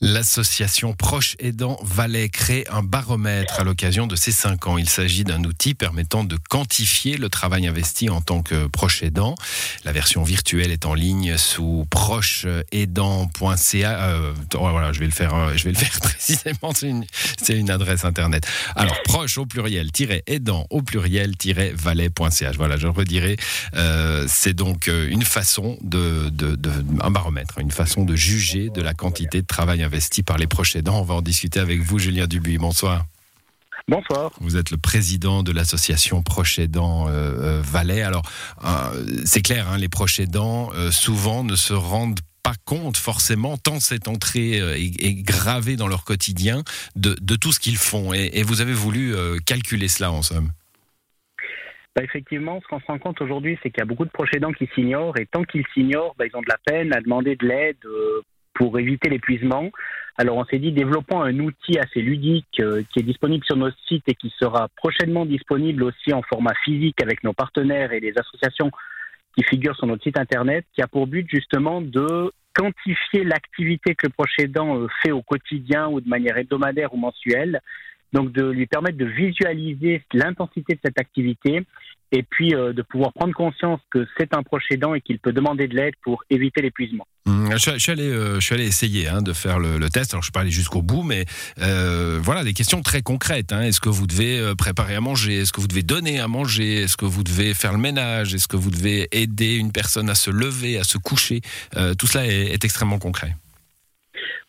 L'association Proche Aidant Valais crée un baromètre à l'occasion de ses 5 ans. Il s'agit d'un outil permettant de quantifier le travail investi en tant que proche aidant. La version virtuelle est en ligne sous procheaidant.ca. Euh, voilà, je vais le faire, euh, je vais le faire précisément. C'est une, adresse internet. Alors proche au pluriel aidant au pluriel valais.ch. Voilà, je redirai. Euh, c'est donc une façon de, de, de, un baromètre, une façon de juger de la quantité de travail investi investi par les proches aidants. On va en discuter avec vous, Julien Dubuis. Bonsoir. Bonsoir. Vous êtes le président de l'association Proches Aidants euh, euh, Valais. Alors, euh, c'est clair, hein, les proches aidants, souvent, ne se rendent pas compte forcément, tant cette entrée est, gravée dans leur quotidien, de, tout ce qu'ils font. Et, vous avez voulu calculer cela, en somme. Bah, effectivement, ce qu'on se rend compte aujourd'hui, c'est qu'il y a beaucoup de proches aidants qui s'ignorent, et tant qu'ils s'ignorent, bah, ils ont de la peine à demander de l'aide pour éviter l'épuisement. Alors on s'est dit développons un outil assez ludique euh, qui est disponible sur notre site et qui sera prochainement disponible aussi en format physique avec nos partenaires et les associations qui figurent sur notre site internet, qui a pour but justement de quantifier l'activité que le proche aidant euh, fait au quotidien ou de manière hebdomadaire ou mensuelle, donc de lui permettre de visualiser l'intensité de cette activité et puis euh, de pouvoir prendre conscience que c'est un proche aidant et qu'il peut demander de l'aide pour éviter l'épuisement. Mmh, je, suis allé, euh, je suis allé essayer hein, de faire le, test. Alors je suis pas allé jusqu'au bout, mais euh, voilà des questions très concrètes. Hein. Est-ce que vous devez préparer à manger? Est-ce que vous devez donner à manger? Est-ce que vous devez faire le ménage? Est-ce que vous devez aider une personne à se lever, à se coucher? Tout cela est extrêmement concret.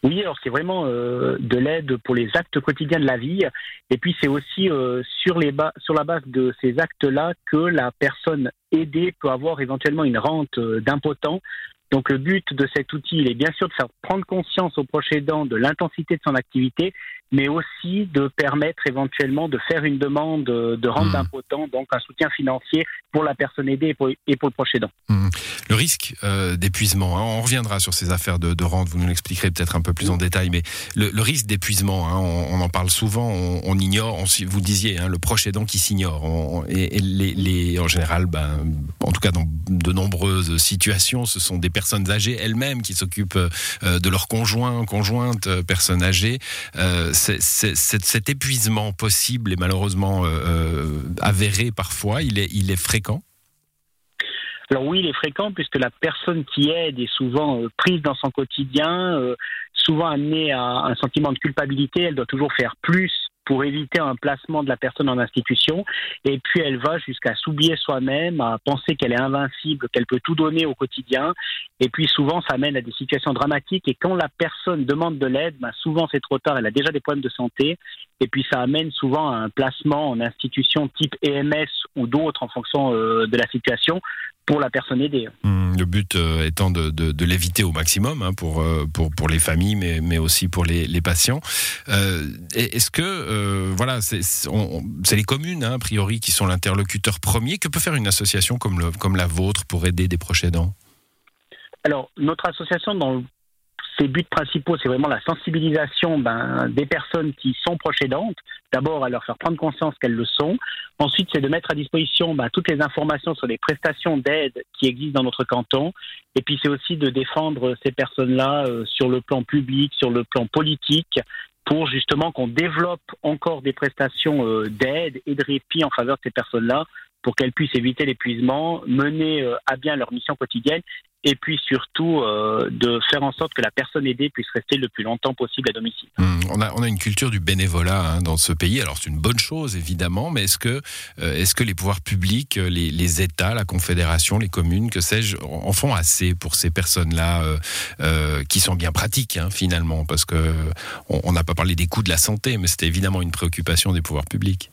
Oui, alors c'est vraiment euh, de l'aide pour les actes quotidiens de la vie. Et puis c'est aussi euh, sur, sur la base de ces actes-là que la personne aidée peut avoir éventuellement une rente euh, d'impotent donc le but de cet outil, il est bien sûr de faire prendre conscience aux proches aidants de l'intensité de son activité, mais aussi de permettre éventuellement de faire une demande de rente mmh. d'impotent, donc un soutien financier pour la personne aidée et pour, le proche aidant. Mmh. Le risque euh, d'épuisement, hein, on reviendra sur ces affaires de, rente, vous nous l'expliquerez peut-être un peu plus en détail, mais le, risque d'épuisement, hein, on, en parle souvent, on, ignore, on, vous disiez, hein, le proche aidant qui s'ignore, et, les, en général, ben, en tout cas dans de nombreuses situations, ce sont des personnes âgées elles-mêmes qui s'occupent euh, de leurs conjoints, conjointes, euh, personnes âgées. Euh, cet épuisement possible et malheureusement avéré parfois, il est, il est fréquent? Alors oui, il est fréquent puisque la personne qui aide est souvent prise dans son quotidien, souvent amenée à un sentiment de culpabilité. Elle doit toujours faire plus pour éviter un placement de la personne en institution. Et puis elle va jusqu'à s'oublier soi-même, à penser qu'elle est invincible, qu'elle peut tout donner au quotidien. Et puis souvent, ça mène à des situations dramatiques. Et quand la personne demande de l'aide, ben souvent c'est trop tard, elle a déjà des problèmes de santé. Et puis ça amène souvent à un placement en institution type EMS ou d'autres en fonction euh, de la situation pour la personne aidée. Mmh, le but euh, étant de, de, l'éviter au maximum hein, pour, euh, pour, pour les familles, mais, mais aussi pour les, les patients. Est-ce que, voilà, c'est les communes, hein, a priori, qui sont l'interlocuteur premier. Que peut faire une association comme, le, comme la vôtre pour aider des proches aidants? Alors, notre association, dans ses buts principaux, c'est vraiment la sensibilisation ben, des personnes qui sont proches. D'abord, à leur faire prendre conscience qu'elles le sont. Ensuite, c'est de mettre à disposition ben, toutes les informations sur les prestations d'aide qui existent dans notre canton. Et puis, c'est aussi de défendre ces personnes-là euh, sur le plan public, sur le plan politique, pour justement qu'on développe encore des prestations euh, d'aide et de répit en faveur de ces personnes-là pour qu'elles puissent éviter l'épuisement, mener euh, à bien leur mission quotidienne et puis surtout euh, de faire en sorte que la personne aidée puisse rester le plus longtemps possible à domicile. Mmh, on, a, on, a, une culture du bénévolat hein, dans ce pays. Alors c'est une bonne chose évidemment, mais est-ce que, euh, est-ce que les pouvoirs publics, les, les, États, la Confédération, les communes, que sais-je, en font assez pour ces personnes-là euh, qui sont bien pratiques hein, finalement? Parce que on n'a pas parlé des coûts de la santé, mais c'était évidemment une préoccupation des pouvoirs publics.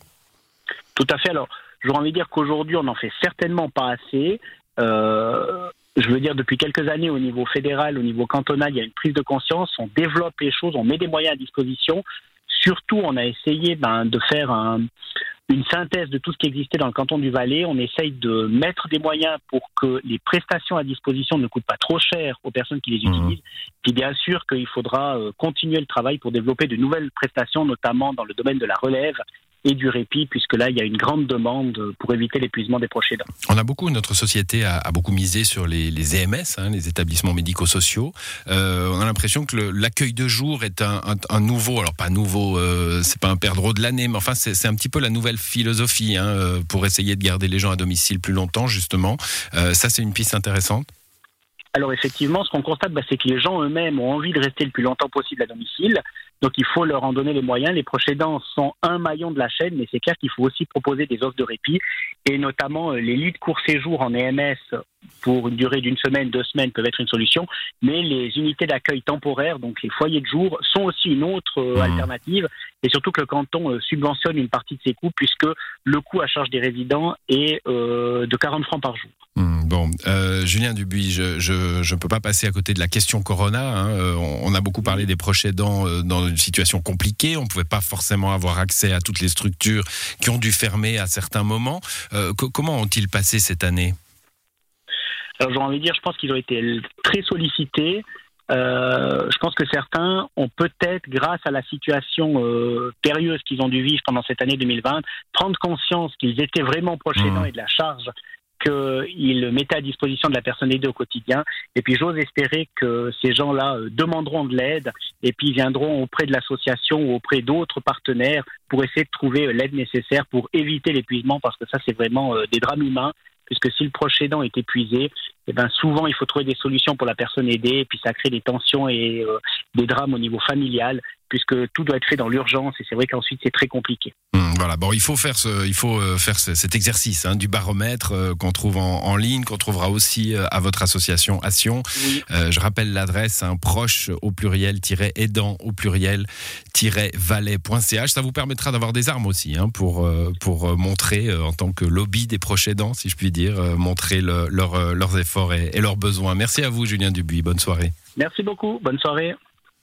Tout à fait. Alors J'aurais envie de dire qu'aujourd'hui, on n'en fait certainement pas assez. Euh, je veux dire, depuis quelques années, au niveau fédéral, au niveau cantonal, il y a une prise de conscience. On développe les choses, on met des moyens à disposition. Surtout, on a essayé ben, de faire une synthèse de tout ce qui existait dans le canton du Valais. On essaye de mettre des moyens pour que les prestations à disposition ne coûtent pas trop cher aux personnes qui les mmh. utilisent. Puis bien sûr qu'il faudra euh, continuer le travail pour développer de nouvelles prestations, notamment dans le domaine de la relève et du répit, puisque là, il y a une grande demande pour éviter l'épuisement des proches aidants. On a beaucoup, notre société a, beaucoup misé sur les, les EMS, hein, les établissements médico-sociaux. Euh, on a l'impression que l'accueil de jour est un, un, nouveau, alors pas nouveau, euh, c'est pas un perdreau de l'année, mais enfin c'est un petit peu la nouvelle philosophie hein, euh, pour essayer de garder les gens à domicile plus longtemps, justement. Euh, ça, c'est une piste intéressante. Alors effectivement, ce qu'on constate, bah, c'est que les gens eux-mêmes ont envie de rester le plus longtemps possible à domicile. Donc il faut leur en donner les moyens. Les proches aidants sont un maillon de la chaîne, mais c'est clair qu'il faut aussi proposer des offres de répit, et notamment euh, les lits de court séjour en EMS pour une durée d'une semaine, deux semaines peuvent être une solution, mais les unités d'accueil temporaire, donc les foyers de jour, sont aussi une autre euh, mmh. alternative, et surtout que le canton euh, subventionne une partie de ces coûts, puisque le coût à charge des résidents est de 40 francs par jour. Mmh, bon, Julien Dubuis, je ne peux pas passer à côté de la question Corona. Hein. On, a beaucoup parlé des proches aidants dans une situation compliquée. On ne pouvait pas forcément avoir accès à toutes les structures qui ont dû fermer à certains moments. Euh, comment ont-ils passé cette année? Alors j'ai envie de dire, je pense qu'ils ont été très sollicités. Euh, je pense que certains ont peut-être, grâce à la situation euh, périlleuse qu'ils ont dû vivre pendant cette année 2020, prendre conscience qu'ils étaient vraiment proches mmh. et de la charge qu'il mettait à disposition de la personne aidée au quotidien. Et puis j'ose espérer que ces gens-là euh, demanderont de l'aide et puis viendront auprès de l'association ou auprès d'autres partenaires pour essayer de trouver euh, l'aide nécessaire pour éviter l'épuisement parce que ça c'est vraiment euh, des drames humains puisque si le proche aidant est épuisé, eh ben souvent il faut trouver des solutions pour la personne aidée, et puis ça crée des tensions et des drames au niveau familial puisque tout doit être fait dans l'urgence et c'est vrai qu'ensuite c'est très compliqué. Hum, voilà, bon, il faut faire ce, il faut euh, faire cet exercice hein, du baromètre euh, qu'on trouve en, ligne, qu'on trouvera aussi euh, à votre association Action. je rappelle l'adresse hein, proche au pluriel aidant au pluriel valet.ch. Ça vous permettra d'avoir des armes aussi hein, pour pour montrer en tant que lobby des proches aidants, si je puis dire, montrer leurs efforts et, et leurs besoins. Merci à vous, Julien Dubuis. Bonne soirée. Merci beaucoup. Bonne soirée.